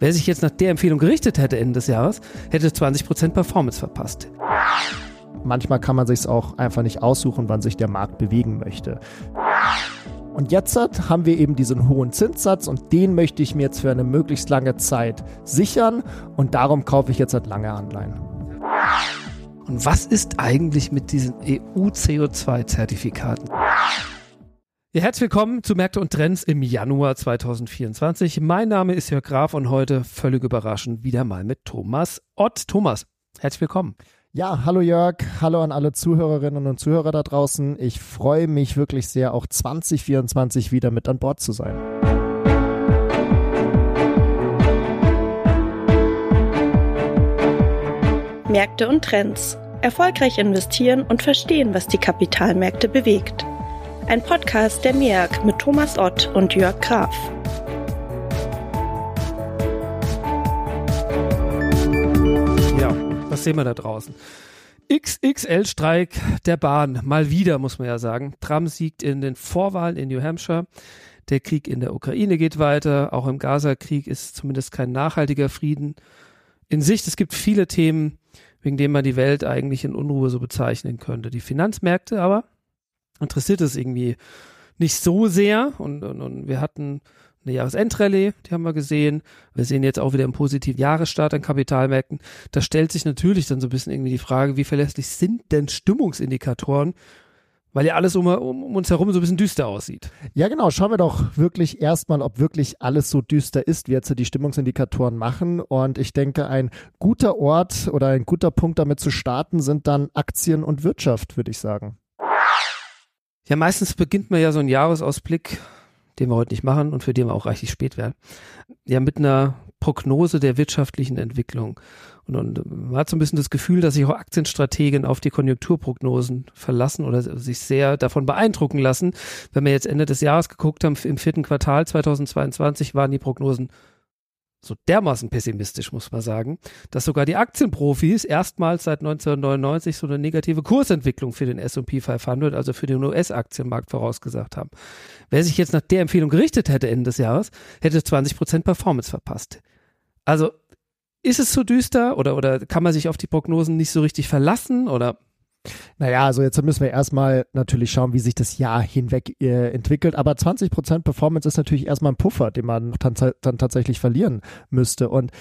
Wer sich jetzt nach der Empfehlung gerichtet hätte Ende des Jahres, hätte 20% Performance verpasst. Manchmal kann man sich es auch einfach nicht aussuchen, wann sich der Markt bewegen möchte. Und jetzt haben wir eben diesen hohen Zinssatz und den möchte ich mir jetzt für eine möglichst lange Zeit sichern und darum kaufe ich jetzt halt lange Anleihen. Und was ist eigentlich mit diesen EU-CO2-Zertifikaten? Ja, herzlich willkommen zu Märkte und Trends im Januar 2024. Mein Name ist Jörg Graf und heute völlig überraschend wieder mal mit Thomas Ott. Thomas, herzlich willkommen. Ja, hallo Jörg, hallo an alle Zuhörerinnen und Zuhörer da draußen. Ich freue mich wirklich sehr, auch 2024 wieder mit an Bord zu sein. Märkte und Trends. Erfolgreich investieren und verstehen, was die Kapitalmärkte bewegt. Ein Podcast der MEAG mit Thomas Ott und Jörg Graf. Ja, was sehen wir da draußen? XXL-Streik der Bahn. Mal wieder, muss man ja sagen. Trump siegt in den Vorwahlen in New Hampshire. Der Krieg in der Ukraine geht weiter. Auch im Gaza-Krieg ist zumindest kein nachhaltiger Frieden in Sicht. Es gibt viele Themen, wegen denen man die Welt eigentlich in Unruhe so bezeichnen könnte. Die Finanzmärkte aber interessiert es irgendwie nicht so sehr. Und, und, und wir hatten eine Jahresendrallye, die haben wir gesehen. Wir sehen jetzt auch wieder einen positiven Jahresstart an Kapitalmärkten. Da stellt sich natürlich dann so ein bisschen irgendwie die Frage, wie verlässlich sind denn Stimmungsindikatoren? Weil ja alles um, um, uns herum so ein bisschen düster aussieht. Ja, genau. Schauen wir doch wirklich erstmal, ob wirklich alles so düster ist, wie jetzt die Stimmungsindikatoren machen. Und ich denke, ein guter Ort oder ein guter Punkt damit zu starten sind dann Aktien und Wirtschaft, würde ich sagen. Ja, meistens beginnt man ja so einen Jahresausblick, den wir heute nicht machen und für den wir auch reichlich spät werden, ja mit einer Prognose der wirtschaftlichen Entwicklung. Und, und man hat so ein bisschen das Gefühl, dass sich auch Aktienstrategen auf die Konjunkturprognosen verlassen oder sich sehr davon beeindrucken lassen. Wenn wir jetzt Ende des Jahres geguckt haben, im vierten Quartal 2022 waren die Prognosen so dermaßen pessimistisch, muss man sagen, dass sogar die Aktienprofis erstmals seit 1999 so eine negative Kursentwicklung für den S&P 500, also für den US-Aktienmarkt vorausgesagt haben. Wer sich jetzt nach der Empfehlung gerichtet hätte Ende des Jahres, hätte 20% Performance verpasst. Also ist es so düster oder, oder kann man sich auf die Prognosen nicht so richtig verlassen oder naja, also jetzt müssen wir erstmal natürlich schauen, wie sich das Jahr hinweg äh, entwickelt. Aber 20% Performance ist natürlich erstmal ein Puffer, den man dann, dann tatsächlich verlieren müsste. Und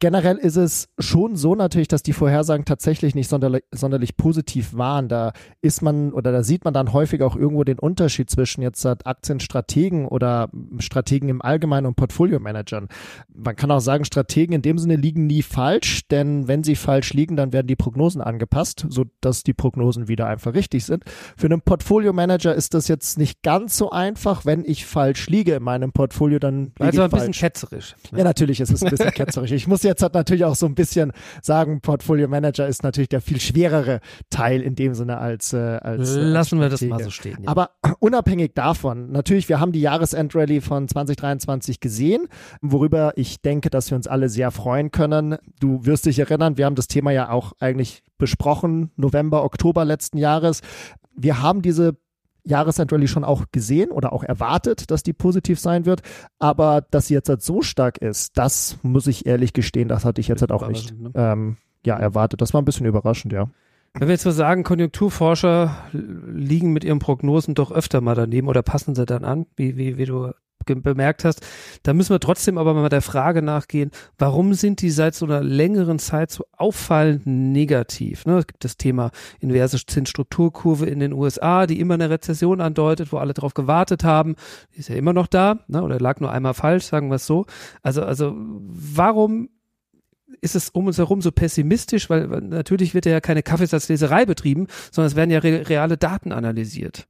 generell ist es schon so natürlich, dass die Vorhersagen tatsächlich nicht sonderlich, sonderlich positiv waren. Da ist man oder da sieht man dann häufig auch irgendwo den Unterschied zwischen jetzt Aktienstrategen oder Strategen im Allgemeinen und Portfolio-Managern. Man kann auch sagen, Strategen in dem Sinne liegen nie falsch, denn wenn sie falsch liegen, dann werden die Prognosen angepasst, sodass die Prognosen wieder einfach richtig sind. Für einen Portfolio-Manager ist das jetzt nicht ganz so einfach. Wenn ich falsch liege in meinem Portfolio, dann liege also ich ein bisschen ketzerisch. Ja, natürlich ist es ein bisschen ketzerisch. Ich muss jetzt hat natürlich auch so ein bisschen sagen, Portfolio Manager ist natürlich der viel schwerere Teil in dem Sinne als, äh, als äh, Lassen als wir das mal so stehen. Ja. Aber unabhängig davon, natürlich, wir haben die Jahresendrallye von 2023 gesehen, worüber ich denke, dass wir uns alle sehr freuen können. Du wirst dich erinnern, wir haben das Thema ja auch eigentlich besprochen, November, Oktober letzten Jahres. Wir haben diese Jahresendrallye schon auch gesehen oder auch erwartet, dass die positiv sein wird. Aber dass sie jetzt halt so stark ist, das muss ich ehrlich gestehen, das hatte ich jetzt halt auch nicht ne? ähm, ja, erwartet. Das war ein bisschen überraschend, ja. Wenn wir jetzt mal sagen, Konjunkturforscher liegen mit ihren Prognosen doch öfter mal daneben oder passen sie dann an, wie, wie, wie du bemerkt hast. Da müssen wir trotzdem aber mal der Frage nachgehen, warum sind die seit so einer längeren Zeit so auffallend negativ? Ne? Es gibt das Thema inverse Zinsstrukturkurve in den USA, die immer eine Rezession andeutet, wo alle darauf gewartet haben. Ist ja immer noch da, ne? oder lag nur einmal falsch, sagen wir es so. Also, also warum ist es um uns herum so pessimistisch, weil, weil natürlich wird ja keine Kaffeesatzleserei betrieben, sondern es werden ja re reale Daten analysiert.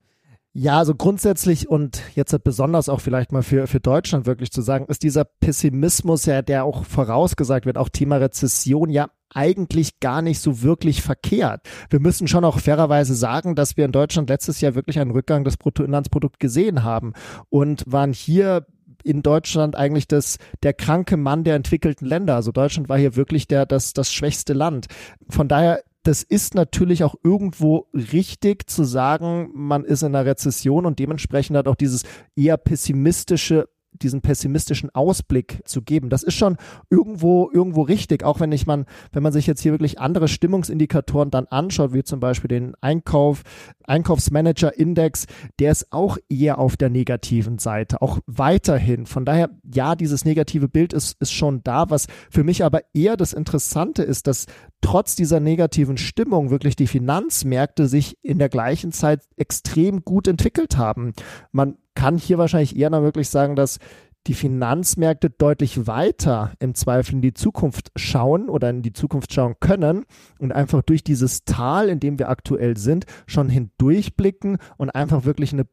Ja, also grundsätzlich und jetzt besonders auch vielleicht mal für, für Deutschland wirklich zu sagen, ist dieser Pessimismus ja, der auch vorausgesagt wird, auch Thema Rezession, ja eigentlich gar nicht so wirklich verkehrt. Wir müssen schon auch fairerweise sagen, dass wir in Deutschland letztes Jahr wirklich einen Rückgang des Bruttoinlandsprodukts gesehen haben und waren hier in Deutschland eigentlich das, der kranke Mann der entwickelten Länder. Also Deutschland war hier wirklich der, das, das schwächste Land. Von daher das ist natürlich auch irgendwo richtig zu sagen, man ist in einer Rezession und dementsprechend hat auch dieses eher pessimistische diesen pessimistischen Ausblick zu geben. Das ist schon irgendwo, irgendwo richtig, auch wenn ich man, wenn man sich jetzt hier wirklich andere Stimmungsindikatoren dann anschaut, wie zum Beispiel den Einkauf, Einkaufsmanager-Index, der ist auch eher auf der negativen Seite, auch weiterhin. Von daher, ja, dieses negative Bild ist, ist schon da. Was für mich aber eher das Interessante ist, dass trotz dieser negativen Stimmung wirklich die Finanzmärkte sich in der gleichen Zeit extrem gut entwickelt haben. Man kann hier wahrscheinlich eher noch wirklich sagen, dass die Finanzmärkte deutlich weiter im Zweifel in die Zukunft schauen oder in die Zukunft schauen können und einfach durch dieses Tal, in dem wir aktuell sind, schon hindurchblicken und einfach wirklich eine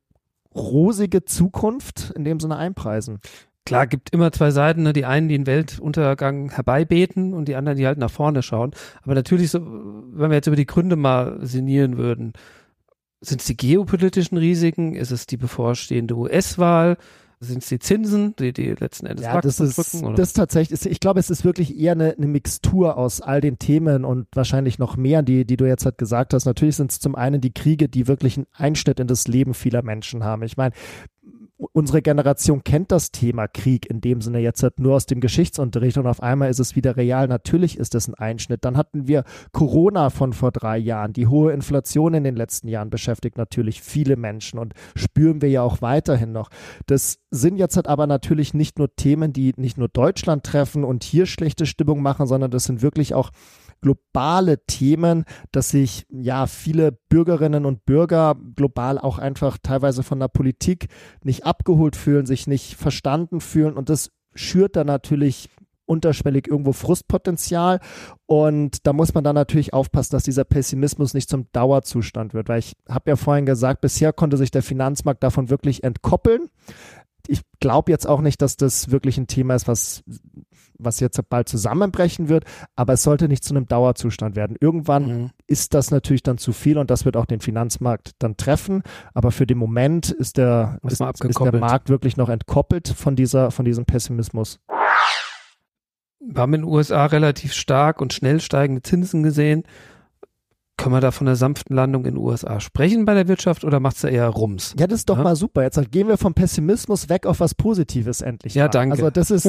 rosige Zukunft in dem Sinne einpreisen. Klar, gibt immer zwei Seiten, ne? die einen, die den Weltuntergang herbeibeten und die anderen, die halt nach vorne schauen. Aber natürlich, so, wenn wir jetzt über die Gründe mal sinnieren würden, sind es die geopolitischen Risiken? Ist es die bevorstehende US-Wahl? Sind es die Zinsen, die, die letzten Endes ja, das ist, drücken, oder? das tatsächlich, ich glaube, es ist wirklich eher eine, eine Mixtur aus all den Themen und wahrscheinlich noch mehr, die, die du jetzt halt gesagt hast. Natürlich sind es zum einen die Kriege, die wirklich einen Einschnitt in das Leben vieler Menschen haben. Ich meine, unsere Generation kennt das Thema Krieg in dem Sinne jetzt halt nur aus dem Geschichtsunterricht und auf einmal ist es wieder real. Natürlich ist das ein Einschnitt. Dann hatten wir Corona von vor drei Jahren. Die hohe Inflation in den letzten Jahren beschäftigt natürlich viele Menschen und spüren wir ja auch weiterhin noch. Das sind jetzt halt aber natürlich nicht nur Themen, die nicht nur Deutschland treffen und hier schlechte Stimmung machen, sondern das sind wirklich auch globale Themen, dass sich ja viele Bürgerinnen und Bürger global auch einfach teilweise von der Politik nicht abgeholt fühlen, sich nicht verstanden fühlen. Und das schürt dann natürlich unterschwellig irgendwo Frustpotenzial. Und da muss man dann natürlich aufpassen, dass dieser Pessimismus nicht zum Dauerzustand wird, weil ich habe ja vorhin gesagt, bisher konnte sich der Finanzmarkt davon wirklich entkoppeln. Ich glaube jetzt auch nicht, dass das wirklich ein Thema ist, was was jetzt bald zusammenbrechen wird, aber es sollte nicht zu einem Dauerzustand werden. Irgendwann mhm. ist das natürlich dann zu viel und das wird auch den Finanzmarkt dann treffen. Aber für den Moment ist der, ist, ist der Markt wirklich noch entkoppelt von dieser, von diesem Pessimismus. Wir haben in den USA relativ stark und schnell steigende Zinsen gesehen. Können wir da von einer sanften Landung in den USA sprechen bei der Wirtschaft oder macht es da eher Rums? Ja, das ist doch ja? mal super. Jetzt gehen wir vom Pessimismus weg auf was Positives endlich. Ja, mal. danke. Also das ist,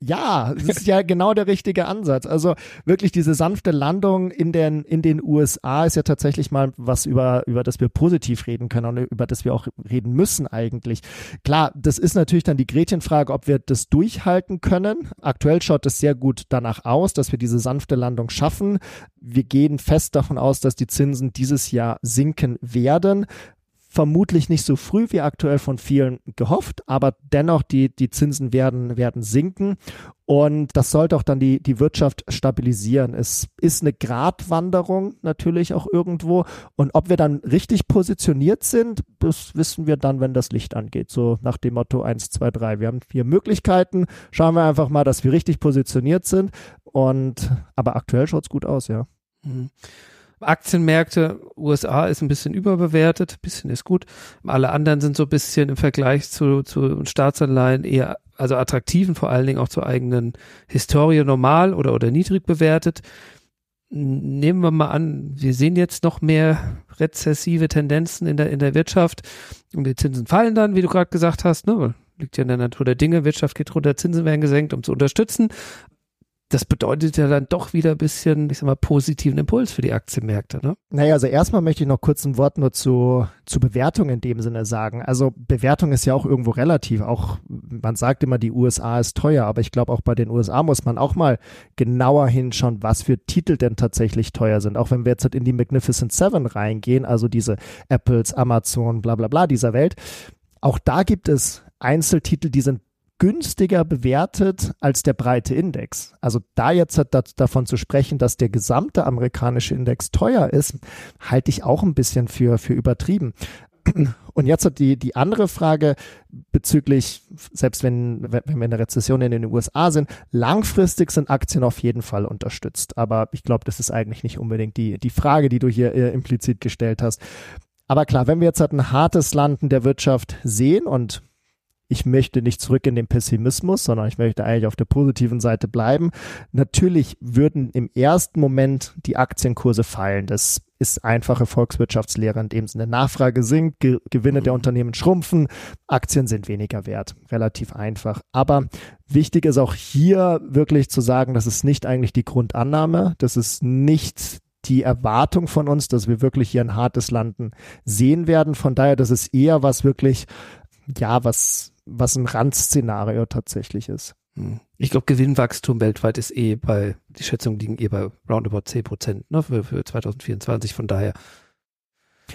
ja, das ist ja genau der richtige Ansatz. Also wirklich diese sanfte Landung in den, in den USA ist ja tatsächlich mal was, über, über das wir positiv reden können und über das wir auch reden müssen eigentlich. Klar, das ist natürlich dann die Gretchenfrage, ob wir das durchhalten können. Aktuell schaut es sehr gut danach aus, dass wir diese sanfte Landung schaffen. Wir gehen fest davon aus, dass dass die Zinsen dieses Jahr sinken werden. Vermutlich nicht so früh wie aktuell von vielen gehofft, aber dennoch die, die Zinsen werden, werden sinken. Und das sollte auch dann die, die Wirtschaft stabilisieren. Es ist eine Gratwanderung natürlich auch irgendwo. Und ob wir dann richtig positioniert sind, das wissen wir dann, wenn das Licht angeht. So nach dem Motto 1, 2, 3. Wir haben vier Möglichkeiten. Schauen wir einfach mal, dass wir richtig positioniert sind. Und aber aktuell schaut es gut aus, ja. Mhm. Aktienmärkte, USA ist ein bisschen überbewertet, ein bisschen ist gut. Alle anderen sind so ein bisschen im Vergleich zu, zu Staatsanleihen eher, also attraktiven, vor allen Dingen auch zur eigenen Historie normal oder, oder niedrig bewertet. Nehmen wir mal an, wir sehen jetzt noch mehr rezessive Tendenzen in der, in der Wirtschaft und die Zinsen fallen dann, wie du gerade gesagt hast, ne? liegt ja in der Natur der Dinge, Wirtschaft geht runter, Zinsen werden gesenkt, um zu unterstützen das bedeutet ja dann doch wieder ein bisschen, ich sag mal, positiven Impuls für die Aktienmärkte, ne? Naja, also erstmal möchte ich noch kurz ein Wort nur zu, zu Bewertung in dem Sinne sagen. Also Bewertung ist ja auch irgendwo relativ. Auch man sagt immer, die USA ist teuer, aber ich glaube auch bei den USA muss man auch mal genauer hinschauen, was für Titel denn tatsächlich teuer sind. Auch wenn wir jetzt halt in die Magnificent Seven reingehen, also diese Apples, Amazon, bla bla bla dieser Welt. Auch da gibt es Einzeltitel, die sind günstiger bewertet als der breite Index. Also da jetzt davon zu sprechen, dass der gesamte amerikanische Index teuer ist, halte ich auch ein bisschen für, für übertrieben. Und jetzt hat die, die andere Frage bezüglich, selbst wenn, wenn wir in der Rezession in den USA sind, langfristig sind Aktien auf jeden Fall unterstützt. Aber ich glaube, das ist eigentlich nicht unbedingt die, die Frage, die du hier äh, implizit gestellt hast. Aber klar, wenn wir jetzt halt ein hartes Landen der Wirtschaft sehen und ich möchte nicht zurück in den Pessimismus, sondern ich möchte eigentlich auf der positiven Seite bleiben. Natürlich würden im ersten Moment die Aktienkurse fallen. Das ist einfache Volkswirtschaftslehre in dem Sinne. Nachfrage sinkt, Ge Gewinne der mhm. Unternehmen schrumpfen, Aktien sind weniger wert. Relativ einfach. Aber wichtig ist auch hier wirklich zu sagen, das ist nicht eigentlich die Grundannahme, das ist nicht die Erwartung von uns, dass wir wirklich hier ein hartes Landen sehen werden. Von daher, das ist eher was wirklich, ja, was, was ein Randszenario tatsächlich ist. Hm. Ich glaube, Gewinnwachstum weltweit ist eh bei, die Schätzungen liegen eh bei roundabout 10 Prozent ne, für, für 2024. Von daher.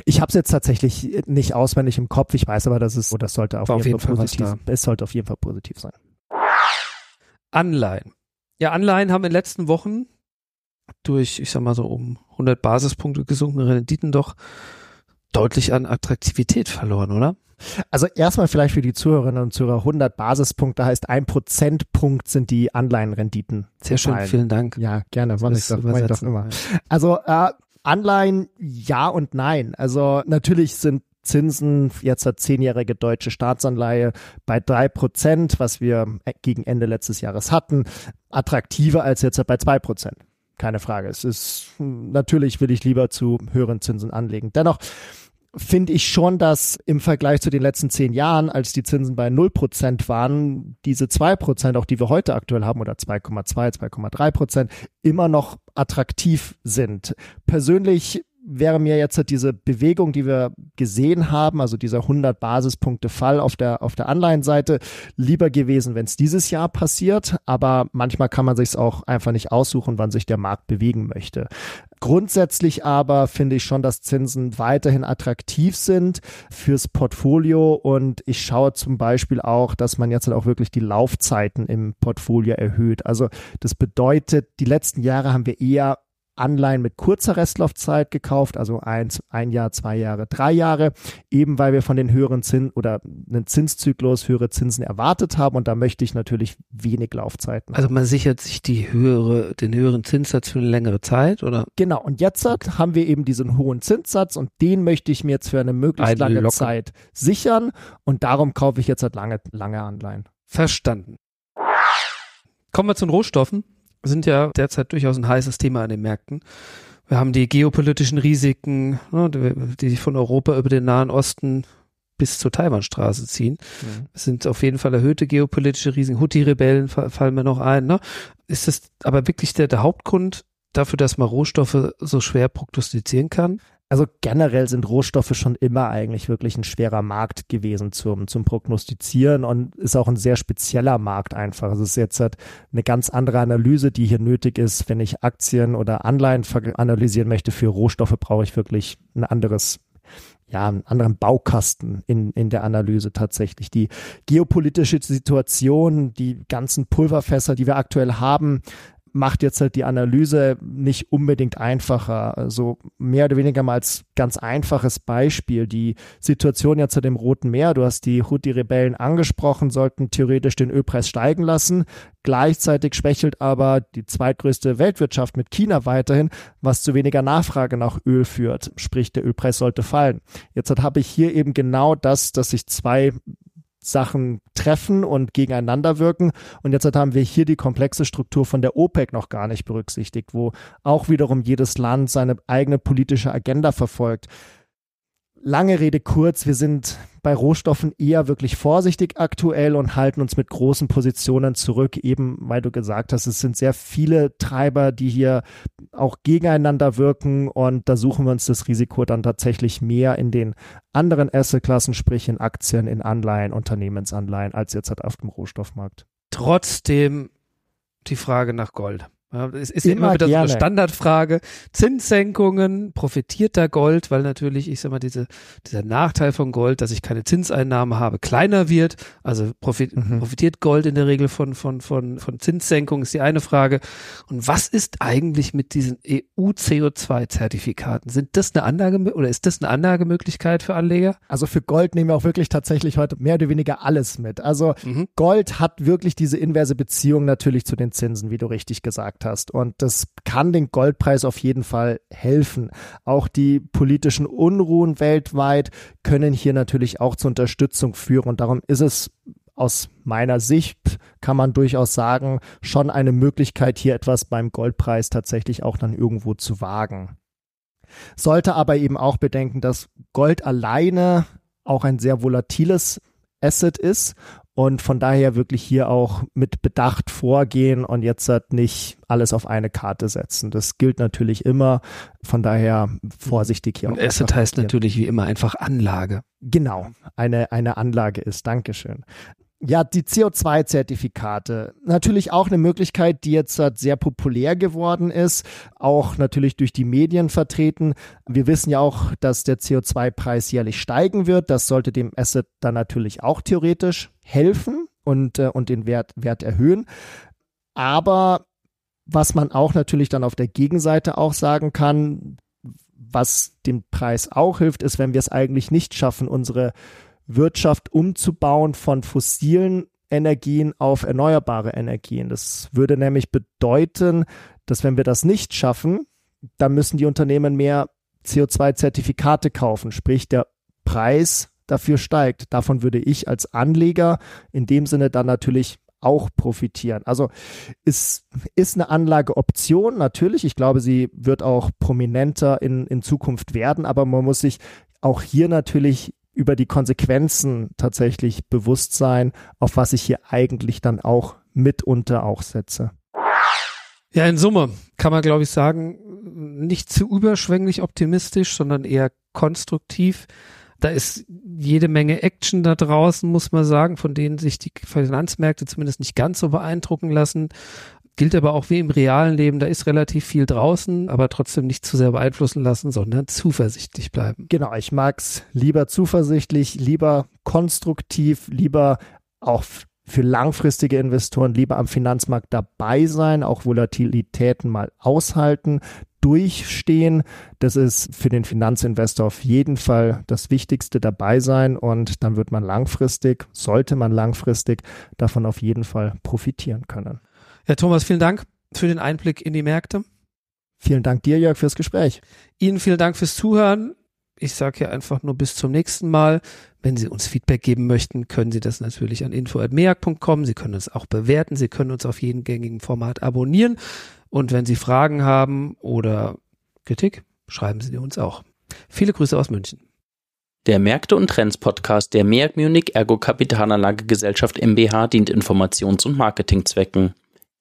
Ich habe es jetzt tatsächlich nicht auswendig im Kopf. Ich weiß aber, dass es, das sollte auf, auf jeden, Fall, Fall positiv, es sollte auf jeden Fall positiv sein. Anleihen. Ja, Anleihen haben in den letzten Wochen durch, ich sag mal so, um 100 Basispunkte gesunkene Renditen doch deutlich an Attraktivität verloren, oder? Also erstmal vielleicht für die Zuhörerinnen und Zuhörer 100 Basispunkte heißt ein Prozentpunkt sind die Anleihenrenditen. Sehr schön, vielen Dank. Ja, gerne, wann ich doch, ich doch immer. Also äh, Anleihen ja und nein. Also natürlich sind Zinsen, jetzt hat zehnjährige deutsche Staatsanleihe bei drei Prozent, was wir gegen Ende letztes Jahres hatten, attraktiver als jetzt bei zwei Prozent keine Frage. Es ist, natürlich will ich lieber zu höheren Zinsen anlegen. Dennoch finde ich schon, dass im Vergleich zu den letzten zehn Jahren, als die Zinsen bei 0% waren, diese 2%, auch die wir heute aktuell haben, oder 2,2, 2,3 Prozent, immer noch attraktiv sind. Persönlich wäre mir jetzt diese Bewegung, die wir gesehen haben, also dieser 100 Basispunkte Fall auf der, auf der Anleihenseite, lieber gewesen, wenn es dieses Jahr passiert. Aber manchmal kann man sich auch einfach nicht aussuchen, wann sich der Markt bewegen möchte. Grundsätzlich aber finde ich schon, dass Zinsen weiterhin attraktiv sind fürs Portfolio und ich schaue zum Beispiel auch, dass man jetzt halt auch wirklich die Laufzeiten im Portfolio erhöht. Also das bedeutet, die letzten Jahre haben wir eher Anleihen mit kurzer Restlaufzeit gekauft, also eins, ein Jahr, zwei Jahre, drei Jahre, eben weil wir von den höheren Zinsen oder einen Zinszyklus höhere Zinsen erwartet haben und da möchte ich natürlich wenig Laufzeiten. Also man sichert sich die höhere, den höheren Zinssatz für eine längere Zeit, oder? Genau, und jetzt haben wir eben diesen hohen Zinssatz und den möchte ich mir jetzt für eine möglichst eine lange Locke. Zeit sichern und darum kaufe ich jetzt halt lange, lange Anleihen. Verstanden. Kommen wir zu den Rohstoffen sind ja derzeit durchaus ein heißes Thema an den Märkten. Wir haben die geopolitischen Risiken, ne, die sich von Europa über den Nahen Osten bis zur Taiwanstraße ziehen. Mhm. Es sind auf jeden Fall erhöhte geopolitische Risiken. Houthi-Rebellen fallen mir noch ein. Ne? Ist das aber wirklich der, der Hauptgrund dafür, dass man Rohstoffe so schwer prognostizieren kann? Also generell sind Rohstoffe schon immer eigentlich wirklich ein schwerer Markt gewesen zum, zum Prognostizieren und ist auch ein sehr spezieller Markt einfach. Also es ist jetzt halt eine ganz andere Analyse, die hier nötig ist. Wenn ich Aktien oder Anleihen analysieren möchte für Rohstoffe, brauche ich wirklich ein anderes ja, einen anderen Baukasten in, in der Analyse tatsächlich. Die geopolitische Situation, die ganzen Pulverfässer, die wir aktuell haben, macht jetzt halt die Analyse nicht unbedingt einfacher. Also mehr oder weniger mal als ganz einfaches Beispiel. Die Situation jetzt halt im Roten Meer, du hast die Houthi-Rebellen angesprochen, sollten theoretisch den Ölpreis steigen lassen. Gleichzeitig schwächelt aber die zweitgrößte Weltwirtschaft mit China weiterhin, was zu weniger Nachfrage nach Öl führt. Sprich, der Ölpreis sollte fallen. Jetzt habe ich hier eben genau das, dass sich zwei Sachen treffen und gegeneinander wirken. Und jetzt haben wir hier die komplexe Struktur von der OPEC noch gar nicht berücksichtigt, wo auch wiederum jedes Land seine eigene politische Agenda verfolgt lange Rede kurz, wir sind bei Rohstoffen eher wirklich vorsichtig aktuell und halten uns mit großen Positionen zurück, eben weil du gesagt hast, es sind sehr viele Treiber, die hier auch gegeneinander wirken und da suchen wir uns das Risiko dann tatsächlich mehr in den anderen Assetklassen, sprich in Aktien, in Anleihen, Unternehmensanleihen, als jetzt halt auf dem Rohstoffmarkt. Trotzdem die Frage nach Gold. Es ist immer, immer wieder gerne. so eine Standardfrage. Zinssenkungen, profitiert da Gold, weil natürlich, ich sag mal, diese, dieser Nachteil von Gold, dass ich keine Zinseinnahmen habe, kleiner wird. Also profit, mhm. profitiert Gold in der Regel von, von, von, von Zinssenkungen, ist die eine Frage. Und was ist eigentlich mit diesen EU-CO2-Zertifikaten? Sind das eine Anlage oder ist das eine Anlagemöglichkeit für Anleger? Also für Gold nehmen wir auch wirklich tatsächlich heute mehr oder weniger alles mit. Also mhm. Gold hat wirklich diese inverse Beziehung natürlich zu den Zinsen, wie du richtig gesagt hast hast. Und das kann den Goldpreis auf jeden Fall helfen. Auch die politischen Unruhen weltweit können hier natürlich auch zur Unterstützung führen. Und darum ist es aus meiner Sicht, kann man durchaus sagen, schon eine Möglichkeit, hier etwas beim Goldpreis tatsächlich auch dann irgendwo zu wagen. Sollte aber eben auch bedenken, dass Gold alleine auch ein sehr volatiles Asset ist und von daher wirklich hier auch mit Bedacht vorgehen und jetzt halt nicht alles auf eine Karte setzen. Das gilt natürlich immer. Von daher vorsichtig hier. Und Asset heißt natürlich wie immer einfach Anlage. Genau, eine, eine Anlage ist. Dankeschön. Ja, die CO2-Zertifikate. Natürlich auch eine Möglichkeit, die jetzt halt sehr populär geworden ist, auch natürlich durch die Medien vertreten. Wir wissen ja auch, dass der CO2-Preis jährlich steigen wird. Das sollte dem Asset dann natürlich auch theoretisch helfen und, äh, und den Wert, Wert erhöhen. Aber was man auch natürlich dann auf der Gegenseite auch sagen kann, was dem Preis auch hilft, ist, wenn wir es eigentlich nicht schaffen, unsere Wirtschaft umzubauen von fossilen Energien auf erneuerbare Energien. Das würde nämlich bedeuten, dass wenn wir das nicht schaffen, dann müssen die Unternehmen mehr CO2-Zertifikate kaufen, sprich der Preis dafür steigt. Davon würde ich als Anleger in dem Sinne dann natürlich auch profitieren. Also ist, ist eine Anlageoption natürlich. Ich glaube, sie wird auch prominenter in, in Zukunft werden, aber man muss sich auch hier natürlich über die Konsequenzen tatsächlich bewusst sein, auf was ich hier eigentlich dann auch mitunter auch setze. Ja, in Summe kann man, glaube ich, sagen, nicht zu überschwänglich optimistisch, sondern eher konstruktiv. Da ist jede Menge Action da draußen, muss man sagen, von denen sich die Finanzmärkte zumindest nicht ganz so beeindrucken lassen. Gilt aber auch wie im realen Leben, da ist relativ viel draußen, aber trotzdem nicht zu sehr beeinflussen lassen, sondern zuversichtlich bleiben. Genau, ich mag's lieber zuversichtlich, lieber konstruktiv, lieber auch für langfristige Investoren lieber am Finanzmarkt dabei sein, auch Volatilitäten mal aushalten, durchstehen. Das ist für den Finanzinvestor auf jeden Fall das Wichtigste dabei sein und dann wird man langfristig, sollte man langfristig davon auf jeden Fall profitieren können. Herr Thomas, vielen Dank für den Einblick in die Märkte. Vielen Dank dir, Jörg, fürs Gespräch. Ihnen vielen Dank fürs Zuhören. Ich sage ja einfach nur bis zum nächsten Mal. Wenn Sie uns Feedback geben möchten, können Sie das natürlich an info.meag.com. Sie können uns auch bewerten. Sie können uns auf jedem gängigen Format abonnieren. Und wenn Sie Fragen haben oder Kritik, schreiben Sie uns auch. Viele Grüße aus München. Der Märkte und Trends Podcast der MEAG Munich Ergo Kapitalanlage Gesellschaft MBH dient Informations- und Marketingzwecken.